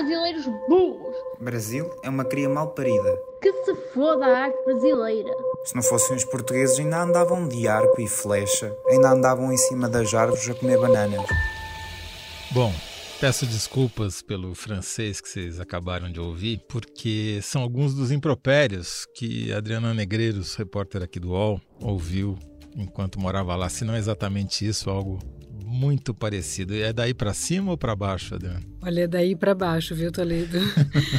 brasileiros burros. Brasil é uma cria mal parida. Que se foda a arte brasileira. Se não fossem os portugueses, ainda andavam de arco e flecha, ainda andavam em cima das árvores a comer bananas. Bom, Peço desculpas pelo francês que vocês acabaram de ouvir, porque são alguns dos impropérios que Adriana Negreiros, repórter aqui do UOL, ouviu enquanto morava lá. Se não exatamente isso, algo muito parecido. É daí para cima ou para baixo, Adriana? Olha, é daí para baixo, viu, Toledo?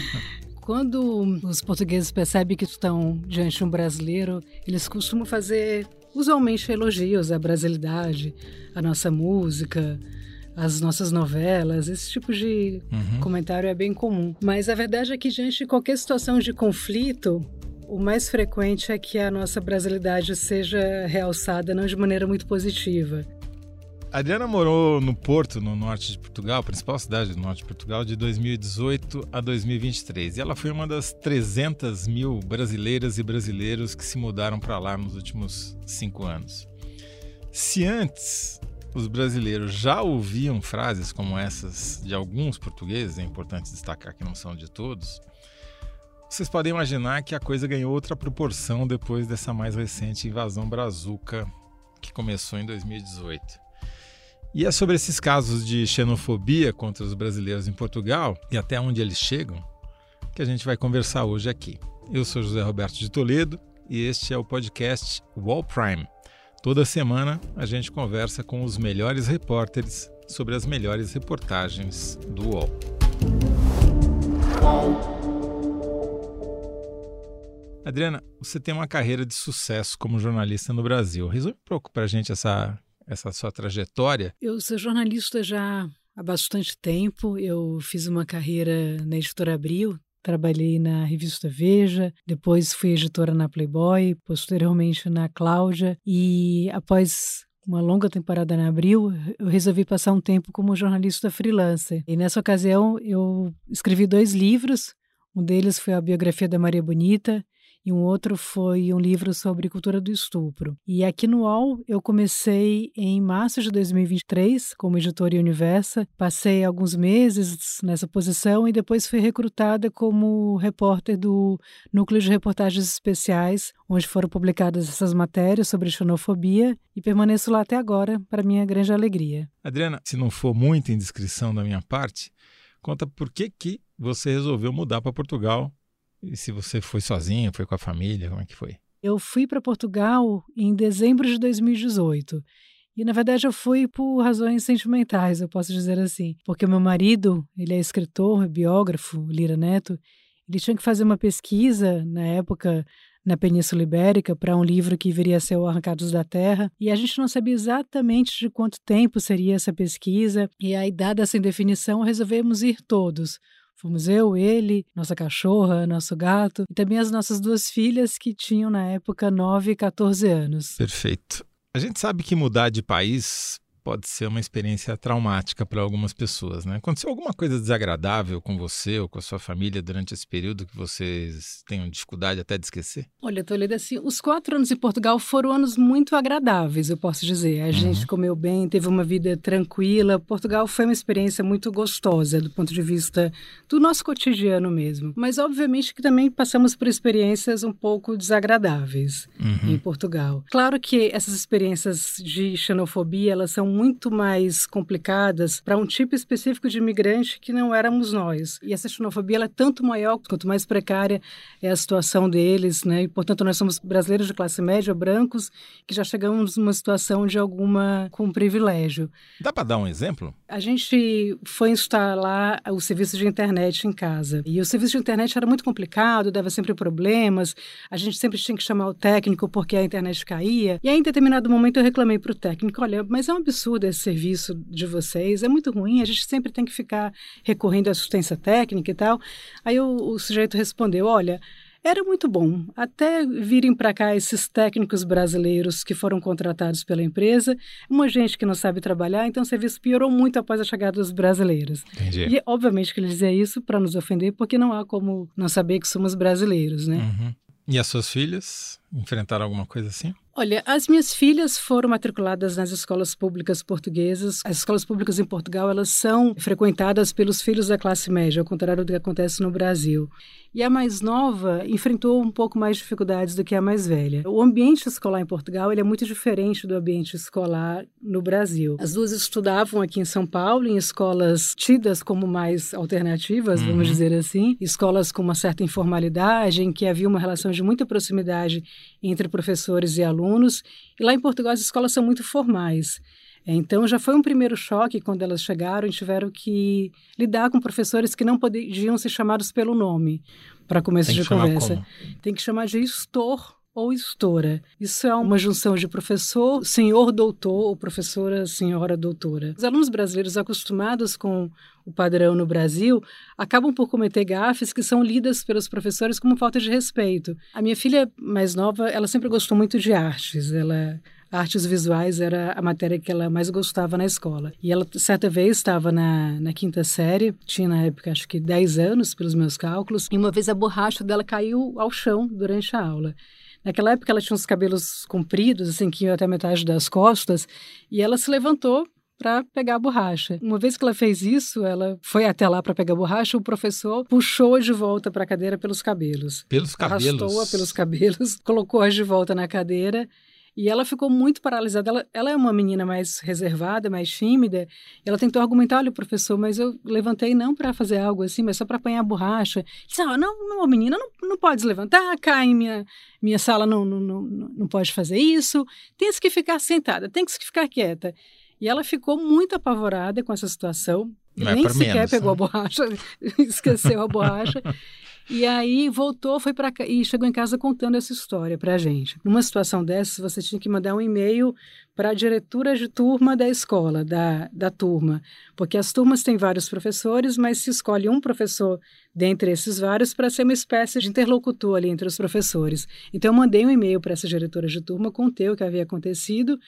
Quando os portugueses percebem que estão diante de um brasileiro, eles costumam fazer usualmente elogios à brasilidade, à nossa música, as nossas novelas, esse tipo de uhum. comentário é bem comum. Mas a verdade é que, diante de qualquer situação de conflito, o mais frequente é que a nossa brasilidade seja realçada não de maneira muito positiva. Adriana morou no Porto, no norte de Portugal, principal cidade do norte de Portugal, de 2018 a 2023. E ela foi uma das 300 mil brasileiras e brasileiros que se mudaram para lá nos últimos cinco anos. Se antes os brasileiros já ouviam frases como essas de alguns portugueses, é importante destacar que não são de todos, vocês podem imaginar que a coisa ganhou outra proporção depois dessa mais recente invasão brazuca que começou em 2018. E é sobre esses casos de xenofobia contra os brasileiros em Portugal e até onde eles chegam que a gente vai conversar hoje aqui. Eu sou José Roberto de Toledo e este é o podcast Wall Prime Toda semana a gente conversa com os melhores repórteres sobre as melhores reportagens do UOL. Adriana, você tem uma carreira de sucesso como jornalista no Brasil. Resume um pouco para a gente essa, essa sua trajetória. Eu sou jornalista já há bastante tempo. Eu fiz uma carreira na Editora Abril, Trabalhei na revista Veja, depois fui editora na Playboy, posteriormente na Cláudia e após uma longa temporada na Abril, eu resolvi passar um tempo como jornalista freelancer. E nessa ocasião eu escrevi dois livros. Um deles foi a biografia da Maria Bonita e um outro foi um livro sobre cultura do estupro. E aqui no UOL eu comecei em março de 2023 como editora Universa, passei alguns meses nessa posição e depois fui recrutada como repórter do Núcleo de Reportagens Especiais, onde foram publicadas essas matérias sobre xenofobia e permaneço lá até agora, para minha grande alegria. Adriana, se não for muita indiscrição da minha parte, conta por que que você resolveu mudar para Portugal e se você foi sozinha, foi com a família, como é que foi? Eu fui para Portugal em dezembro de 2018. E na verdade eu fui por razões sentimentais, eu posso dizer assim, porque o meu marido, ele é escritor, biógrafo, Lira Neto, ele tinha que fazer uma pesquisa na época na Península Ibérica para um livro que viria a ser o Arrancados da Terra, e a gente não sabia exatamente de quanto tempo seria essa pesquisa, e aí dada essa indefinição, resolvemos ir todos. Fomos eu, ele, nossa cachorra, nosso gato e também as nossas duas filhas que tinham na época 9 e 14 anos. Perfeito. A gente sabe que mudar de país pode ser uma experiência traumática para algumas pessoas, né? Aconteceu alguma coisa desagradável com você ou com a sua família durante esse período que vocês tenham dificuldade até de esquecer? Olha, Toledo, assim, os quatro anos em Portugal foram anos muito agradáveis, eu posso dizer. A uhum. gente comeu bem, teve uma vida tranquila. Portugal foi uma experiência muito gostosa do ponto de vista do nosso cotidiano mesmo. Mas, obviamente, que também passamos por experiências um pouco desagradáveis uhum. em Portugal. Claro que essas experiências de xenofobia, elas são muito mais complicadas para um tipo específico de imigrante que não éramos nós. E essa xenofobia é tanto maior quanto mais precária é a situação deles, né? E, portanto, nós somos brasileiros de classe média, brancos, que já chegamos numa situação de alguma com privilégio. Dá para dar um exemplo? A gente foi instalar o serviço de internet em casa. E o serviço de internet era muito complicado, dava sempre problemas. A gente sempre tinha que chamar o técnico porque a internet caía. E aí, em determinado momento, eu reclamei para o técnico: olha, mas é um absurdo absurdo esse serviço de vocês, é muito ruim, a gente sempre tem que ficar recorrendo à assistência técnica e tal. Aí o, o sujeito respondeu: olha. Era muito bom, até virem para cá esses técnicos brasileiros que foram contratados pela empresa, uma gente que não sabe trabalhar, então o serviço piorou muito após a chegada dos brasileiros. Entendi. E obviamente que ele dizia isso para nos ofender, porque não há como não saber que somos brasileiros, né? Uhum. E as suas filhas enfrentaram alguma coisa assim? Olha, as minhas filhas foram matriculadas nas escolas públicas portuguesas. As escolas públicas em Portugal, elas são frequentadas pelos filhos da classe média, ao contrário do que acontece no Brasil. E a mais nova enfrentou um pouco mais dificuldades do que a mais velha. O ambiente escolar em Portugal ele é muito diferente do ambiente escolar no Brasil. As duas estudavam aqui em São Paulo em escolas tidas como mais alternativas, uhum. vamos dizer assim, escolas com uma certa informalidade, em que havia uma relação de muita proximidade entre professores e alunos. E lá em Portugal as escolas são muito formais. Então já foi um primeiro choque quando elas chegaram e tiveram que lidar com professores que não podiam ser chamados pelo nome para começo de conversa. Tem que chamar de estor ou estora. Isso é uma junção de professor, senhor doutor ou professora, senhora doutora. Os alunos brasileiros acostumados com o padrão no Brasil acabam por cometer gafes que são lidas pelos professores como falta de respeito. A minha filha mais nova, ela sempre gostou muito de artes. Ela artes visuais era a matéria que ela mais gostava na escola. E ela, certa vez, estava na, na quinta série, tinha na época acho que 10 anos, pelos meus cálculos, e uma vez a borracha dela caiu ao chão durante a aula. Naquela época ela tinha uns cabelos compridos, assim, que iam até metade das costas, e ela se levantou para pegar a borracha. Uma vez que ela fez isso, ela foi até lá para pegar a borracha, o professor puxou-a de volta para a cadeira pelos cabelos. Pelos cabelos? Arrastou-a pelos cabelos, colocou-a de volta na cadeira e ela ficou muito paralisada. Ela, ela, é uma menina mais reservada, mais tímida. Ela tentou argumentar: olha, professor, mas eu levantei não para fazer algo assim, mas só para apanhar a borracha. Disse: ah, não, não, menina, não, não pode levantar, cai em minha, minha sala, não, não, não, não pode fazer isso. Tem que ficar sentada, tem que ficar quieta. E ela ficou muito apavorada com essa situação. Não Nem é sequer menos, pegou né? a borracha, esqueceu a borracha. E aí voltou, foi para e chegou em casa contando essa história para a gente. Numa situação dessa, você tinha que mandar um e-mail para a diretora de turma da escola, da, da turma, porque as turmas têm vários professores, mas se escolhe um professor dentre esses vários para ser uma espécie de interlocutor ali entre os professores. Então eu mandei um e-mail para essa diretora de turma, contei o que havia acontecido.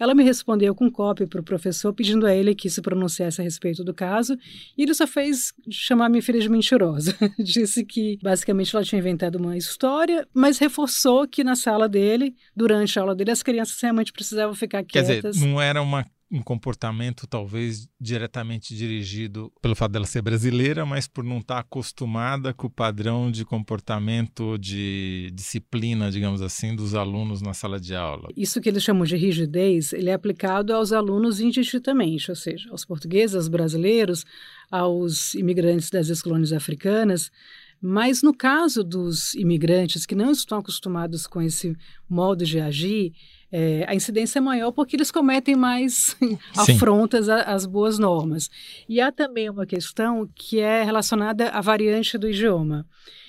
Ela me respondeu com cópia para o professor, pedindo a ele que se pronunciasse a respeito do caso, e ele só fez chamar minha filha de mentirosa. Disse que basicamente ela tinha inventado uma história, mas reforçou que na sala dele, durante a aula dele, as crianças realmente precisavam ficar quietas. Quer dizer, não era uma um comportamento talvez diretamente dirigido pelo fato dela ser brasileira, mas por não estar acostumada com o padrão de comportamento, de disciplina, digamos assim, dos alunos na sala de aula. Isso que eles chamam de rigidez, ele é aplicado aos alunos indistintamente, ou seja, aos portugueses, aos brasileiros, aos imigrantes das ex-colônias africanas, mas no caso dos imigrantes que não estão acostumados com esse modo de agir, é, a incidência é maior porque eles cometem mais afrontas às boas normas. E há também uma questão que é relacionada à variante do idioma.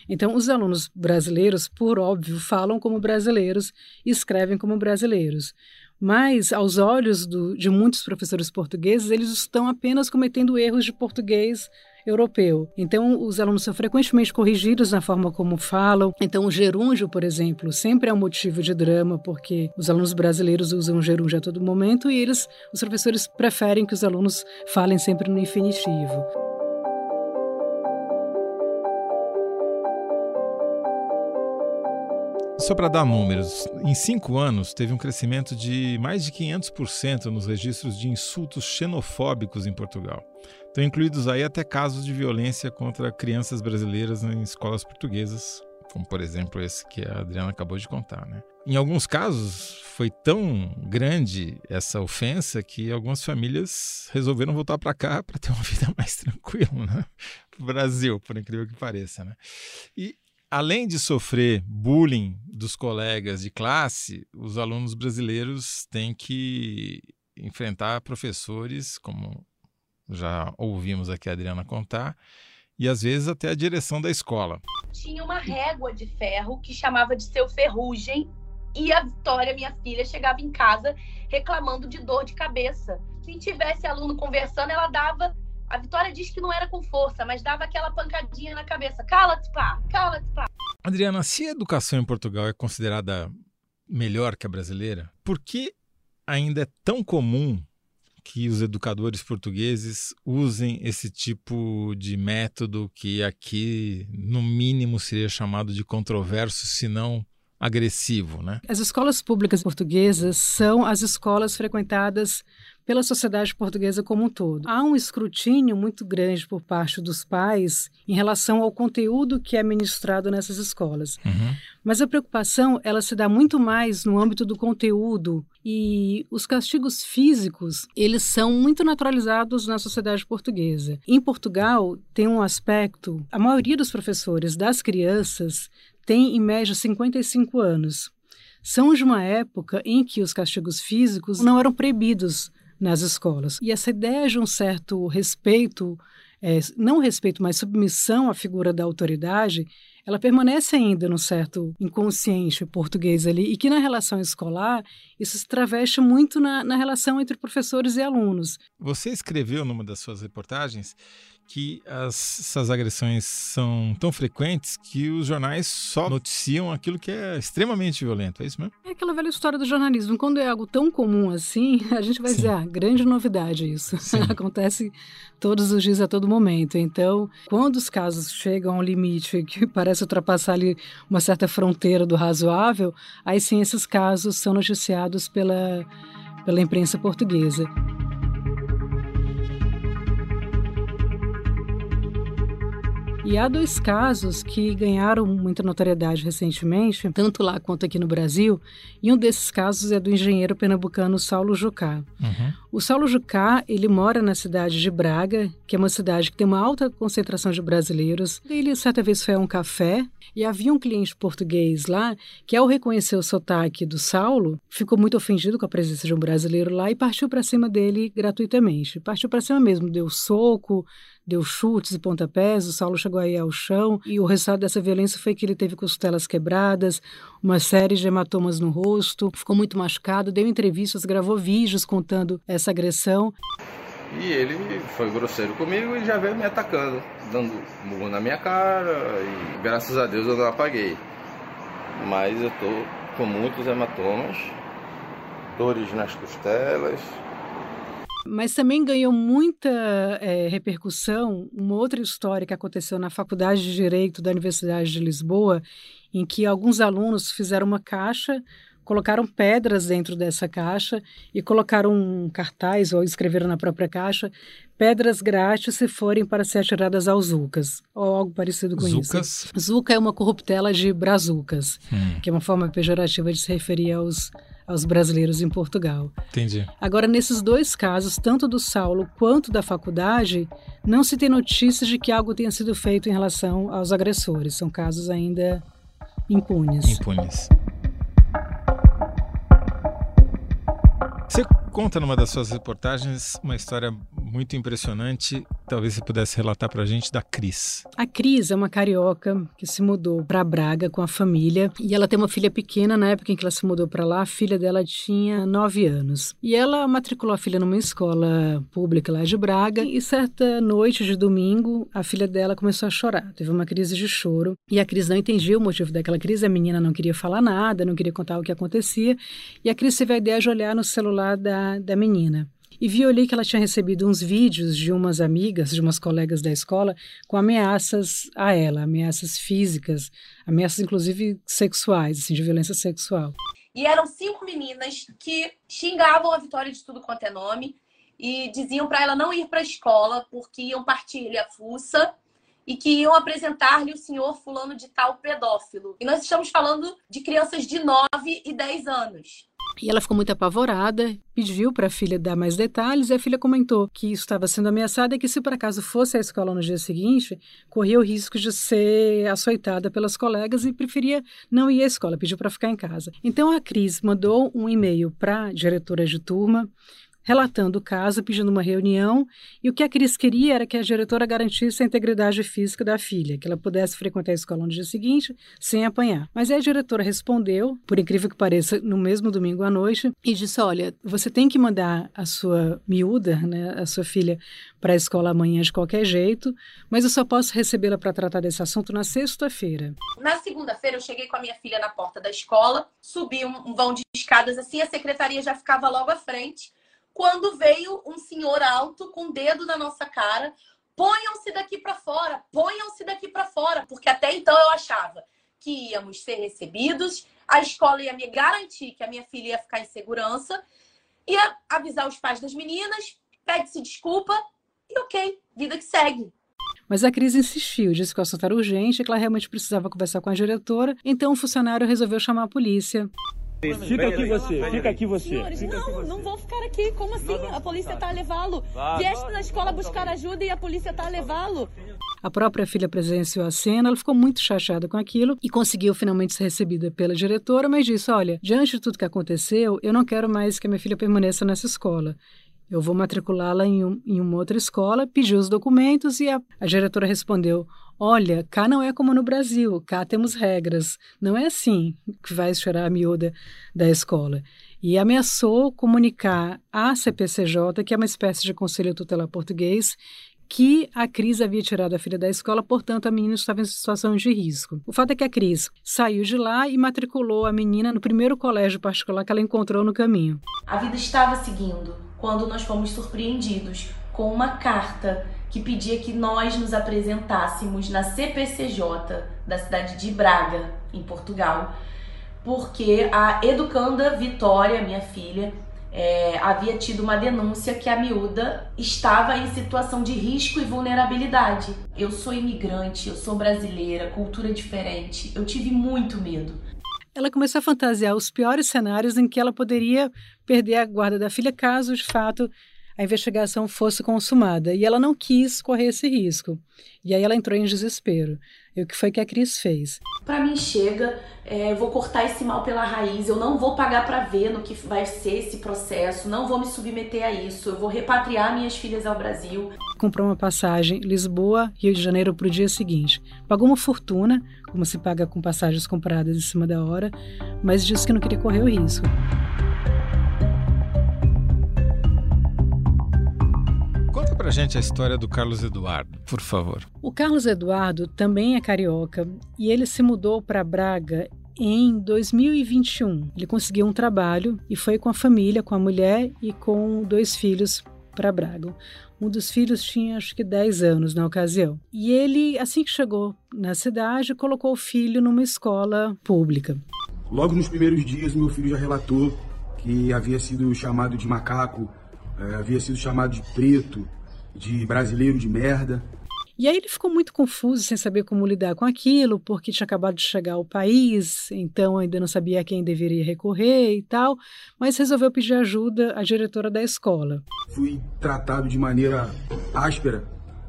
Então, os alunos brasileiros, por óbvio, falam como brasileiros e escrevem como brasileiros. Mas, aos olhos do, de muitos professores portugueses, eles estão apenas cometendo erros de português europeu. Então, os alunos são frequentemente corrigidos na forma como falam. Então, o gerúndio, por exemplo, sempre é um motivo de drama, porque os alunos brasileiros usam gerúndio a todo momento e eles, os professores, preferem que os alunos falem sempre no infinitivo. Só para dar números, em cinco anos teve um crescimento de mais de 500% nos registros de insultos xenofóbicos em Portugal. Estão incluídos aí até casos de violência contra crianças brasileiras em escolas portuguesas, como por exemplo esse que a Adriana acabou de contar. Né? Em alguns casos, foi tão grande essa ofensa que algumas famílias resolveram voltar para cá para ter uma vida mais tranquila, né? Brasil, por incrível que pareça. Né? E além de sofrer bullying dos colegas de classe, os alunos brasileiros têm que enfrentar professores, como já ouvimos aqui a Adriana contar, e às vezes até a direção da escola. Tinha uma régua de ferro que chamava de seu ferrugem, e a Vitória, minha filha, chegava em casa reclamando de dor de cabeça. Se tivesse aluno conversando, ela dava a Vitória diz que não era com força, mas dava aquela pancadinha na cabeça. Cala-te, pá! Cala-te, pá! Adriana, se a educação em Portugal é considerada melhor que a brasileira, por que ainda é tão comum que os educadores portugueses usem esse tipo de método que aqui, no mínimo, seria chamado de controverso, se não agressivo, né? As escolas públicas portuguesas são as escolas frequentadas pela sociedade portuguesa como um todo. Há um escrutínio muito grande por parte dos pais em relação ao conteúdo que é ministrado nessas escolas. Uhum. Mas a preocupação ela se dá muito mais no âmbito do conteúdo e os castigos físicos eles são muito naturalizados na sociedade portuguesa. Em Portugal tem um aspecto, a maioria dos professores das crianças tem em média 55 anos. São de uma época em que os castigos físicos não eram proibidos nas escolas. E essa ideia de um certo respeito, é, não respeito, mas submissão à figura da autoridade, ela permanece ainda no certo inconsciente português ali, e que na relação escolar isso se traveste muito na, na relação entre professores e alunos. Você escreveu numa das suas reportagens que as, essas agressões são tão frequentes que os jornais só noticiam aquilo que é extremamente violento, é isso mesmo? É aquela velha história do jornalismo. Quando é algo tão comum assim, a gente vai Sim. dizer, ah, grande novidade isso. Acontece todos os dias, a todo momento. Então, quando os casos chegam a um limite que parece ultrapassar ali uma certa fronteira do razoável, aí sim esses casos são noticiados pela, pela imprensa portuguesa. E há dois casos que ganharam muita notoriedade recentemente, tanto lá quanto aqui no Brasil, e um desses casos é do engenheiro pernambucano Saulo Jucá. Uhum. O Saulo Jucá, ele mora na cidade de Braga, que é uma cidade que tem uma alta concentração de brasileiros. Ele certa vez foi a um café e havia um cliente português lá que, ao reconhecer o sotaque do Saulo, ficou muito ofendido com a presença de um brasileiro lá e partiu para cima dele gratuitamente. Partiu para cima mesmo, deu soco, deu chutes e pontapés, o Saulo chegou aí ao chão e o resultado dessa violência foi que ele teve costelas quebradas, uma série de hematomas no rosto, ficou muito machucado, deu entrevistas, gravou vídeos contando essa agressão. E ele foi grosseiro comigo e já veio me atacando, dando murro na minha cara e graças a Deus eu não apaguei. Mas eu tô com muitos hematomas, dores nas costelas, mas também ganhou muita é, repercussão uma outra história que aconteceu na Faculdade de Direito da Universidade de Lisboa, em que alguns alunos fizeram uma caixa, colocaram pedras dentro dessa caixa e colocaram um cartaz ou escreveram na própria caixa pedras grátis se forem para ser atiradas aos Zucas, ou algo parecido com Zucas? isso. Zuca é uma corruptela de brazucas, hum. que é uma forma pejorativa de se referir aos aos brasileiros em Portugal. Entendi. Agora, nesses dois casos, tanto do Saulo quanto da faculdade, não se tem notícias de que algo tenha sido feito em relação aos agressores. São casos ainda impunes. Impunes. Você conta numa das suas reportagens uma história muito impressionante. Talvez você pudesse relatar para a gente da Cris. A Cris é uma carioca que se mudou para Braga com a família e ela tem uma filha pequena. Na época em que ela se mudou para lá, a filha dela tinha nove anos. E ela matriculou a filha numa escola pública lá de Braga e certa noite de domingo, a filha dela começou a chorar. Teve uma crise de choro e a Cris não entendia o motivo daquela crise. A menina não queria falar nada, não queria contar o que acontecia. E a Cris teve a ideia de olhar no celular da, da menina e vi ali que ela tinha recebido uns vídeos de umas amigas, de umas colegas da escola, com ameaças a ela, ameaças físicas, ameaças inclusive sexuais, assim, de violência sexual. E eram cinco meninas que xingavam a Vitória de tudo quanto é nome e diziam para ela não ir para a escola porque iam partir a fuça e que iam apresentar-lhe o senhor fulano de tal pedófilo. E nós estamos falando de crianças de 9 e 10 anos. E ela ficou muito apavorada, pediu para a filha dar mais detalhes, e a filha comentou que isso estava sendo ameaçada e que, se por acaso fosse à escola no dia seguinte, corria o risco de ser açoitada pelas colegas e preferia não ir à escola, pediu para ficar em casa. Então a Cris mandou um e-mail para a diretora de turma relatando o caso, pedindo uma reunião, e o que a Cris queria era que a diretora garantisse a integridade física da filha, que ela pudesse frequentar a escola no dia seguinte sem apanhar. Mas aí a diretora respondeu, por incrível que pareça, no mesmo domingo à noite, e disse: Olha, você tem que mandar a sua miúda, né, a sua filha, para a escola amanhã de qualquer jeito, mas eu só posso recebê-la para tratar desse assunto na sexta-feira. Na segunda-feira, eu cheguei com a minha filha na porta da escola, subi um vão de escadas assim, a secretaria já ficava logo à frente quando veio um senhor alto com o dedo na nossa cara. Ponham-se daqui para fora, ponham-se daqui para fora, porque até então eu achava que íamos ser recebidos, a escola ia me garantir que a minha filha ia ficar em segurança, ia avisar os pais das meninas, pede-se desculpa e ok, vida que segue. Mas a Cris insistiu, disse que o assunto era urgente, que ela realmente precisava conversar com a diretora, então o funcionário resolveu chamar a polícia. Fica aqui você, fica aqui você. Senhores, não, não vou ficar aqui. Como assim? A polícia tá a levá-lo. Vieste na escola buscar ajuda e a polícia tá a levá-lo. A própria filha presenciou a cena, ela ficou muito chateada com aquilo e conseguiu finalmente ser recebida pela diretora, mas disse: Olha, diante de tudo que aconteceu, eu não quero mais que a minha filha permaneça nessa escola. Eu vou matriculá-la em, um, em, uma outra escola, pediu os documentos e a, a diretora respondeu: Olha, cá não é como no Brasil, cá temos regras. Não é assim que vai chorar a miúda da escola. E ameaçou comunicar à CPCJ, que é uma espécie de conselho tutelar português, que a Cris havia tirado a filha da escola, portanto a menina estava em situação de risco. O fato é que a Cris saiu de lá e matriculou a menina no primeiro colégio particular que ela encontrou no caminho. A vida estava seguindo quando nós fomos surpreendidos com uma carta que pedia que nós nos apresentássemos na CPCJ da cidade de Braga, em Portugal, porque a educanda Vitória, minha filha, é, havia tido uma denúncia que a miúda estava em situação de risco e vulnerabilidade. Eu sou imigrante, eu sou brasileira, cultura diferente. Eu tive muito medo. Ela começou a fantasiar os piores cenários em que ela poderia perder a guarda da filha caso, de fato, a investigação fosse consumada. E ela não quis correr esse risco. E aí ela entrou em desespero. E o que foi que a Cris fez? Para mim chega, é, vou cortar esse mal pela raiz, eu não vou pagar para ver no que vai ser esse processo, não vou me submeter a isso, eu vou repatriar minhas filhas ao Brasil. Comprou uma passagem Lisboa, Rio de Janeiro para o dia seguinte. Pagou uma fortuna, como se paga com passagens compradas em cima da hora, mas disse que não queria correr o risco. Pra gente a história do Carlos Eduardo, por favor. O Carlos Eduardo também é carioca e ele se mudou para Braga em 2021. Ele conseguiu um trabalho e foi com a família, com a mulher e com dois filhos para Braga. Um dos filhos tinha acho que 10 anos na ocasião. E ele, assim que chegou na cidade, colocou o filho numa escola pública. Logo nos primeiros dias, meu filho já relatou que havia sido chamado de macaco é, havia sido chamado de preto, de brasileiro de merda. E aí ele ficou muito confuso, sem saber como lidar com aquilo, porque tinha acabado de chegar ao país, então ainda não sabia a quem deveria recorrer e tal, mas resolveu pedir ajuda à diretora da escola. Fui tratado de maneira áspera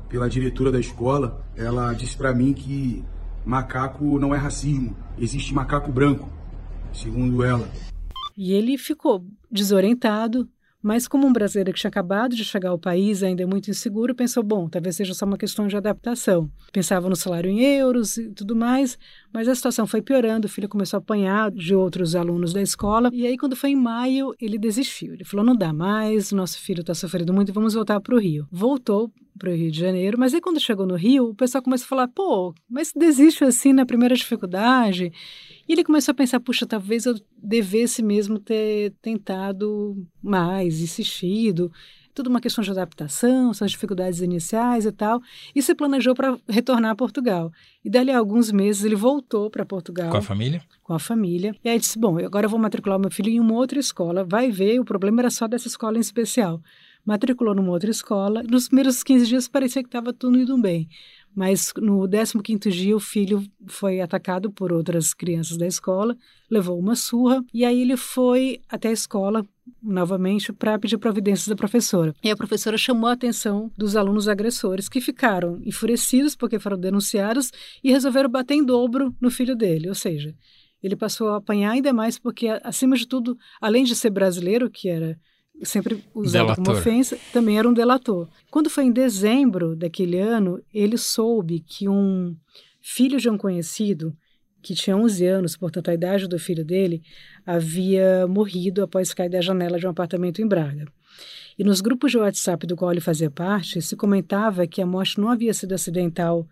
pela diretora da escola. Ela disse para mim que macaco não é racismo, existe macaco branco, segundo ela. E ele ficou desorientado, mas como um brasileiro que tinha acabado de chegar ao país, ainda muito inseguro, pensou, bom, talvez seja só uma questão de adaptação. Pensava no salário em euros e tudo mais, mas a situação foi piorando, o filho começou a apanhar de outros alunos da escola, e aí quando foi em maio, ele desistiu. Ele falou, não dá mais, nosso filho está sofrendo muito, vamos voltar para o Rio. Voltou para o Rio de Janeiro, mas aí quando chegou no Rio, o pessoal começou a falar, pô, mas desiste assim na primeira dificuldade. E ele começou a pensar, puxa, talvez eu devesse mesmo ter tentado mais, insistido. Tudo uma questão de adaptação, são as dificuldades iniciais e tal. E se planejou para retornar a Portugal. E dali a alguns meses ele voltou para Portugal. Com a família? Com a família. E aí disse: Bom, agora eu vou matricular meu filho em uma outra escola. Vai ver, o problema era só dessa escola em especial. Matriculou numa outra escola. Nos primeiros 15 dias parecia que estava tudo indo bem. Mas no 15º dia o filho foi atacado por outras crianças da escola, levou uma surra e aí ele foi até a escola novamente para pedir providências da professora. E a professora chamou a atenção dos alunos agressores que ficaram enfurecidos porque foram denunciados e resolveram bater em dobro no filho dele, ou seja, ele passou a apanhar ainda mais porque acima de tudo, além de ser brasileiro, que era sempre usado delator. como ofensa, também era um delator. Quando foi em dezembro daquele ano, ele soube que um filho de um conhecido, que tinha 11 anos, portanto a idade do filho dele, havia morrido após cair da janela de um apartamento em Braga. E nos grupos de WhatsApp do qual ele fazia parte, se comentava que a morte não havia sido acidental,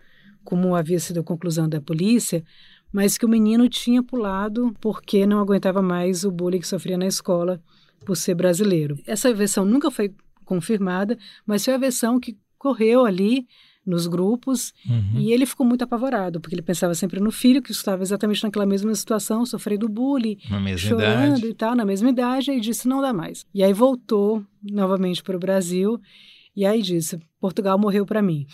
como havia sido a conclusão da polícia, mas que o menino tinha pulado porque não aguentava mais o bullying que sofria na escola por ser brasileiro. Essa versão nunca foi confirmada, mas foi a versão que correu ali nos grupos uhum. e ele ficou muito apavorado, porque ele pensava sempre no filho que estava exatamente naquela mesma situação, sofrendo bullying, chorando idade. e tal, na mesma idade, e disse não dá mais. E aí voltou novamente para o Brasil e aí disse: Portugal morreu para mim.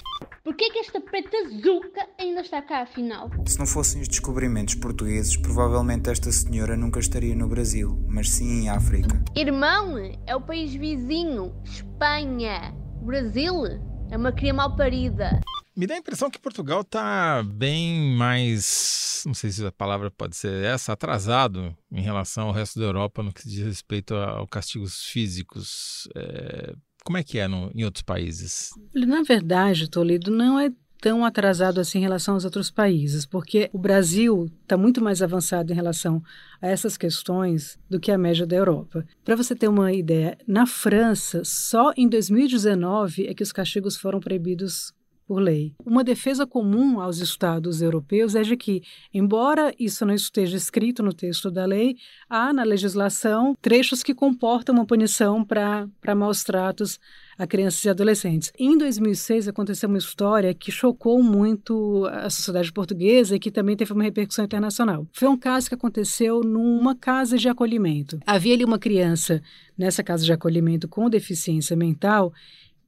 Por que, que esta preta zuca ainda está cá, afinal? Se não fossem os descobrimentos portugueses, provavelmente esta senhora nunca estaria no Brasil, mas sim em África. Irmão, é o país vizinho, Espanha. Brasil é uma cria mal parida. Me dá a impressão que Portugal está bem mais, não sei se a palavra pode ser essa, atrasado em relação ao resto da Europa no que diz respeito a, castigos físicos. É, como é que é no, em outros países? Na verdade, Toledo, não é tão atrasado assim em relação aos outros países, porque o Brasil está muito mais avançado em relação a essas questões do que a média da Europa. Para você ter uma ideia, na França, só em 2019 é que os castigos foram proibidos por lei. Uma defesa comum aos estados europeus é de que, embora isso não esteja escrito no texto da lei, há na legislação trechos que comportam uma punição para maus tratos a crianças e adolescentes. Em 2006 aconteceu uma história que chocou muito a sociedade portuguesa e que também teve uma repercussão internacional. Foi um caso que aconteceu numa casa de acolhimento. Havia ali uma criança nessa casa de acolhimento com deficiência mental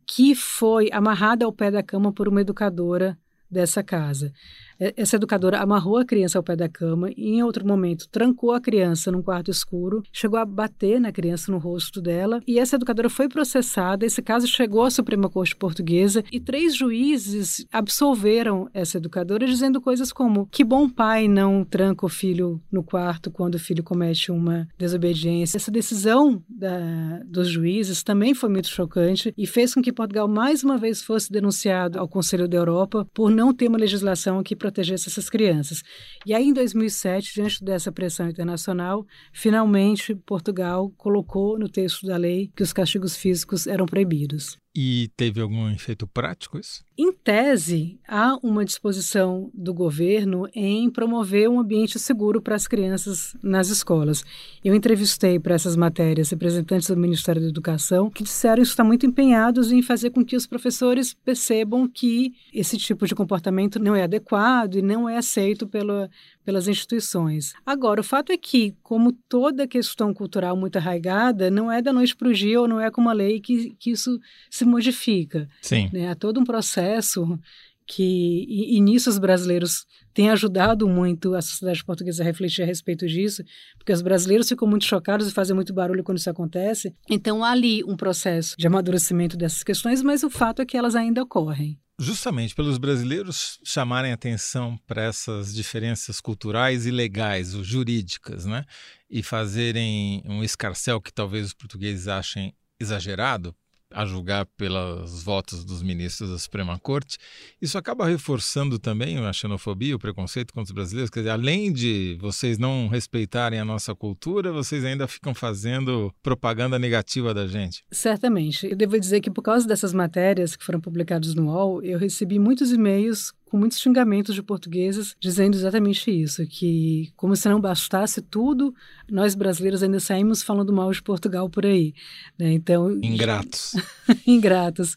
que foi amarrada ao pé da cama por uma educadora dessa casa. Essa educadora amarrou a criança ao pé da cama e, em outro momento, trancou a criança num quarto escuro, chegou a bater na criança no rosto dela. E essa educadora foi processada. Esse caso chegou à Suprema Corte Portuguesa e três juízes absolveram essa educadora, dizendo coisas como: que bom pai não tranca o filho no quarto quando o filho comete uma desobediência. Essa decisão da, dos juízes também foi muito chocante e fez com que Portugal mais uma vez fosse denunciado ao Conselho da Europa por não ter uma legislação que protegesse essas crianças. E aí, em 2007, diante dessa pressão internacional, finalmente Portugal colocou no texto da lei que os castigos físicos eram proibidos. E teve algum efeito prático isso? Em tese, há uma disposição do governo em promover um ambiente seguro para as crianças nas escolas. Eu entrevistei para essas matérias representantes do Ministério da Educação que disseram que estão muito empenhados em fazer com que os professores percebam que esse tipo de comportamento não é adequado e não é aceito pela, pelas instituições. Agora, o fato é que, como toda questão cultural muito arraigada, não é da noite para o dia ou não é com uma lei que, que isso se modifica. Sim. Né? Há todo um processo que, e, e nisso os brasileiros têm ajudado muito a sociedade portuguesa a refletir a respeito disso, porque os brasileiros ficam muito chocados e fazem muito barulho quando isso acontece. Então, há ali um processo de amadurecimento dessas questões, mas o fato é que elas ainda ocorrem justamente pelos brasileiros chamarem atenção para essas diferenças culturais e legais, ou jurídicas, né? E fazerem um escarcel que talvez os portugueses achem exagerado, a julgar pelos votos dos ministros da Suprema Corte, isso acaba reforçando também a xenofobia, o preconceito contra os brasileiros. Quer dizer, além de vocês não respeitarem a nossa cultura, vocês ainda ficam fazendo propaganda negativa da gente. Certamente. Eu devo dizer que por causa dessas matérias que foram publicadas no UOL, eu recebi muitos e-mails com muitos xingamentos de portugueses dizendo exatamente isso, que como se não bastasse tudo, nós brasileiros ainda saímos falando mal de Portugal por aí. Né? Então, ingratos. ingratos.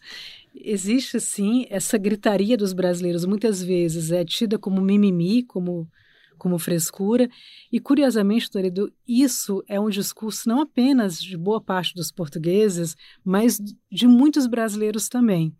Existe sim essa gritaria dos brasileiros, muitas vezes é tida como mimimi, como como frescura. E, curiosamente, Toledo, isso é um discurso não apenas de boa parte dos portugueses, mas de muitos brasileiros também.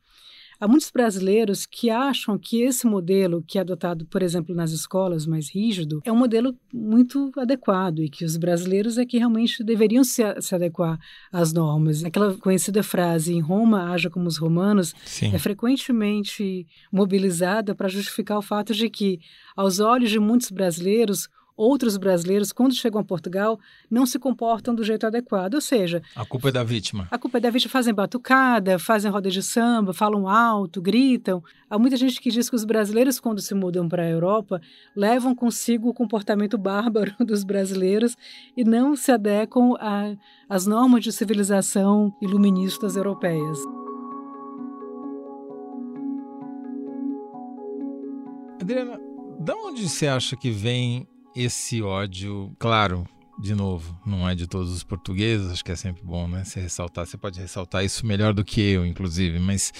Há muitos brasileiros que acham que esse modelo, que é adotado, por exemplo, nas escolas mais rígido, é um modelo muito adequado e que os brasileiros é que realmente deveriam se, se adequar às normas. Aquela conhecida frase, em Roma, haja como os romanos, Sim. é frequentemente mobilizada para justificar o fato de que, aos olhos de muitos brasileiros, outros brasileiros, quando chegam a Portugal, não se comportam do jeito adequado. Ou seja, a culpa é da vítima. A culpa é da vítima. Fazem batucada, fazem roda de samba, falam alto, gritam. Há muita gente que diz que os brasileiros, quando se mudam para a Europa, levam consigo o comportamento bárbaro dos brasileiros e não se adequam às normas de civilização iluministas europeias. Adriana, de onde você acha que vem esse ódio, claro, de novo, não é de todos os portugueses, acho que é sempre bom, né? Você ressaltar, você pode ressaltar isso melhor do que eu, inclusive, mas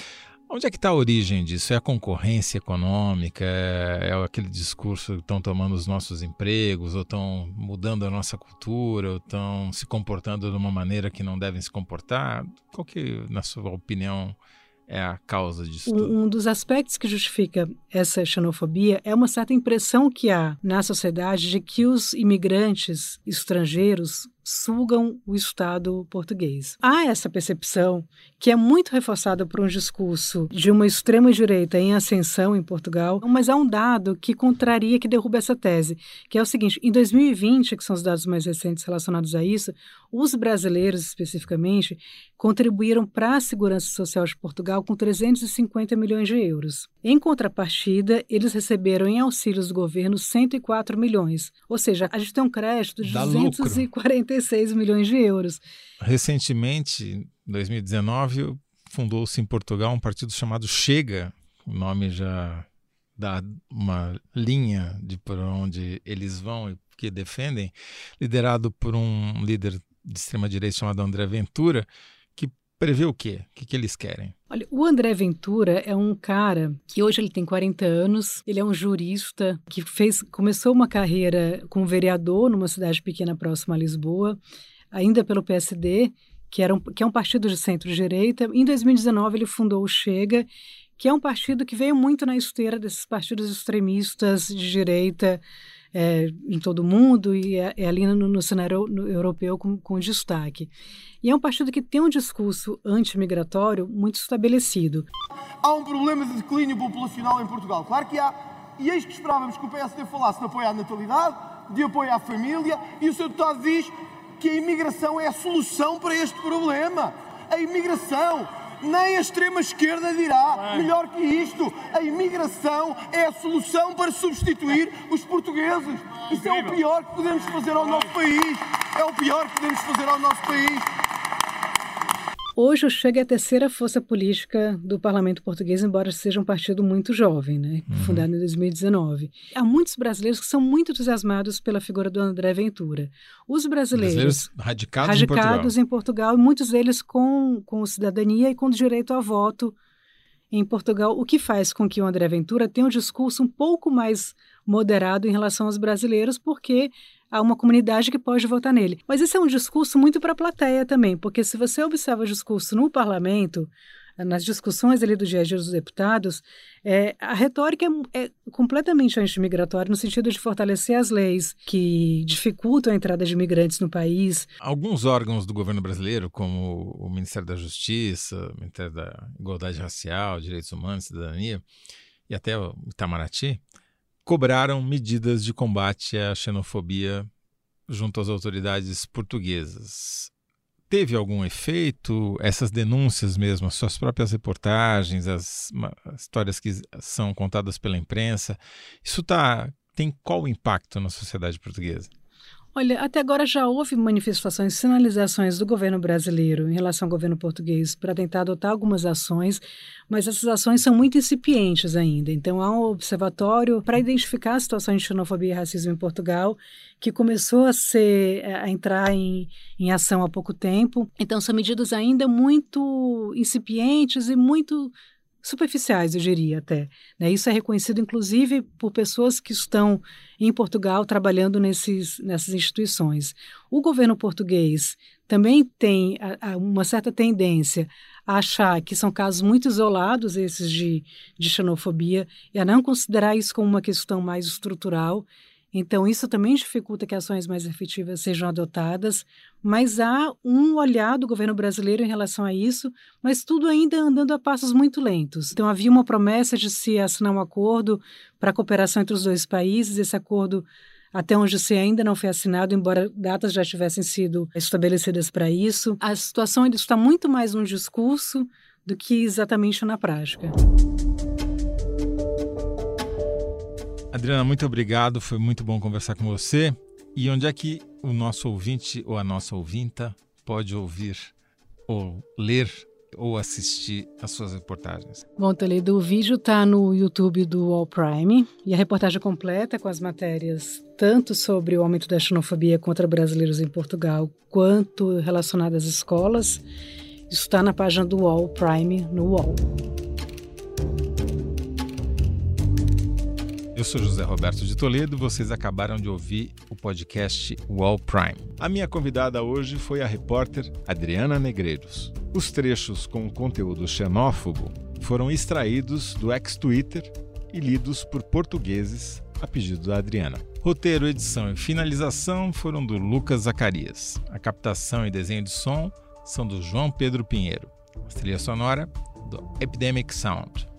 Onde é que está a origem disso? É a concorrência econômica? É, é aquele discurso que estão tomando os nossos empregos, ou estão mudando a nossa cultura, ou estão se comportando de uma maneira que não devem se comportar? Qual que, na sua opinião, é a causa disso um, tudo? Um dos aspectos que justifica essa xenofobia é uma certa impressão que há na sociedade de que os imigrantes estrangeiros sugam o Estado português. Há essa percepção que é muito reforçada por um discurso de uma extrema-direita em ascensão em Portugal, mas há um dado que contraria, que derruba essa tese, que é o seguinte: em 2020, que são os dados mais recentes relacionados a isso, os brasileiros especificamente contribuíram para a segurança social de Portugal com 350 milhões de euros. Em contrapartida, eles receberam em auxílios do governo 104 milhões, ou seja, a gente tem um crédito de 240 milhões de euros. Recentemente, em 2019, fundou-se em Portugal um partido chamado Chega, o nome já dá uma linha de por onde eles vão e que defendem, liderado por um líder de extrema-direita chamado André Ventura, prevê o quê? O que, que eles querem? Olha, o André Ventura é um cara que hoje ele tem 40 anos, ele é um jurista que fez, começou uma carreira como vereador numa cidade pequena próxima a Lisboa, ainda pelo PSD, que, era um, que é um partido de centro-direita. Em 2019 ele fundou o Chega, que é um partido que veio muito na esteira desses partidos extremistas de direita, é, em todo o mundo e é, é ali no, no cenário no, europeu com, com, destaque. E é um partido que tem um discurso antimigratório muito estabelecido. Há um problema de declínio populacional em Portugal, claro que há. E eis que esperávamos que o PSD falasse de apoio à natalidade, de apoio à família, e o seu deputado diz que a imigração é a solução para este problema. A imigração nem a extrema-esquerda dirá melhor que isto. A imigração é a solução para substituir os portugueses. Isso é o pior que podemos fazer ao nosso país. É o pior que podemos fazer ao nosso país. Hoje o Chega é a terceira força política do parlamento português, embora seja um partido muito jovem, né? Uhum. fundado em 2019. Há muitos brasileiros que são muito entusiasmados pela figura do André Ventura. Os brasileiros, brasileiros radicados, radicados em, Portugal. em Portugal, muitos deles com, com cidadania e com direito a voto em Portugal, o que faz com que o André Ventura tenha um discurso um pouco mais moderado em relação aos brasileiros, porque há uma comunidade que pode votar nele. Mas esse é um discurso muito para a plateia também, porque se você observa o discurso no parlamento, nas discussões ali do dia a dia dos deputados, é, a retórica é, é completamente antimigratória no sentido de fortalecer as leis que dificultam a entrada de imigrantes no país. Alguns órgãos do governo brasileiro, como o Ministério da Justiça, o Ministério da Igualdade Racial, Direitos Humanos, Cidadania e até o Itamaraty, cobraram medidas de combate à xenofobia junto às autoridades portuguesas. Teve algum efeito? Essas denúncias mesmo, as suas próprias reportagens, as, as histórias que são contadas pela imprensa, isso tá, tem qual impacto na sociedade portuguesa? Olha, até agora já houve manifestações, sinalizações do governo brasileiro em relação ao governo português para tentar adotar algumas ações, mas essas ações são muito incipientes ainda. Então, há um observatório para identificar a situação de xenofobia e racismo em Portugal, que começou a, ser, a entrar em, em ação há pouco tempo. Então, são medidas ainda muito incipientes e muito superficiais, eu diria até. Né? Isso é reconhecido, inclusive, por pessoas que estão em Portugal trabalhando nesses, nessas instituições. O governo português também tem a, a uma certa tendência a achar que são casos muito isolados, esses de, de xenofobia, e a não considerar isso como uma questão mais estrutural então, isso também dificulta que ações mais efetivas sejam adotadas, mas há um olhar do governo brasileiro em relação a isso, mas tudo ainda andando a passos muito lentos. Então, havia uma promessa de se assinar um acordo para a cooperação entre os dois países, esse acordo até onde se ainda não foi assinado, embora datas já tivessem sido estabelecidas para isso. A situação ainda está muito mais no discurso do que exatamente na prática. Adriana, muito obrigado. Foi muito bom conversar com você. E onde é que o nosso ouvinte ou a nossa ouvinta pode ouvir ou ler ou assistir as suas reportagens? Bom, Toledo, o vídeo está no YouTube do All Prime e a reportagem completa com as matérias tanto sobre o aumento da xenofobia contra brasileiros em Portugal quanto relacionadas às escolas. Está na página do All Prime no UOL. Eu sou José Roberto de Toledo, vocês acabaram de ouvir o podcast Wall Prime. A minha convidada hoje foi a repórter Adriana Negreiros. Os trechos com conteúdo xenófobo foram extraídos do ex-Twitter e lidos por portugueses a pedido da Adriana. Roteiro, edição e finalização foram do Lucas Zacarias. A captação e desenho de som são do João Pedro Pinheiro. A trilha sonora do Epidemic Sound.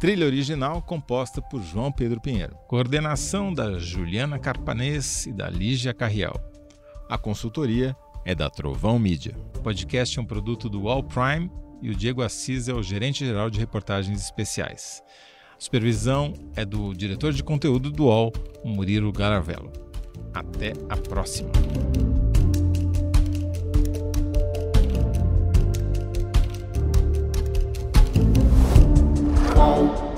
Trilha original composta por João Pedro Pinheiro. Coordenação da Juliana Carpanês e da Lígia Carriel. A consultoria é da Trovão Mídia. O podcast é um produto do All Prime e o Diego Assis é o gerente geral de reportagens especiais. A supervisão é do diretor de conteúdo do UOL, Murilo Garavello. Até a próxima! won't.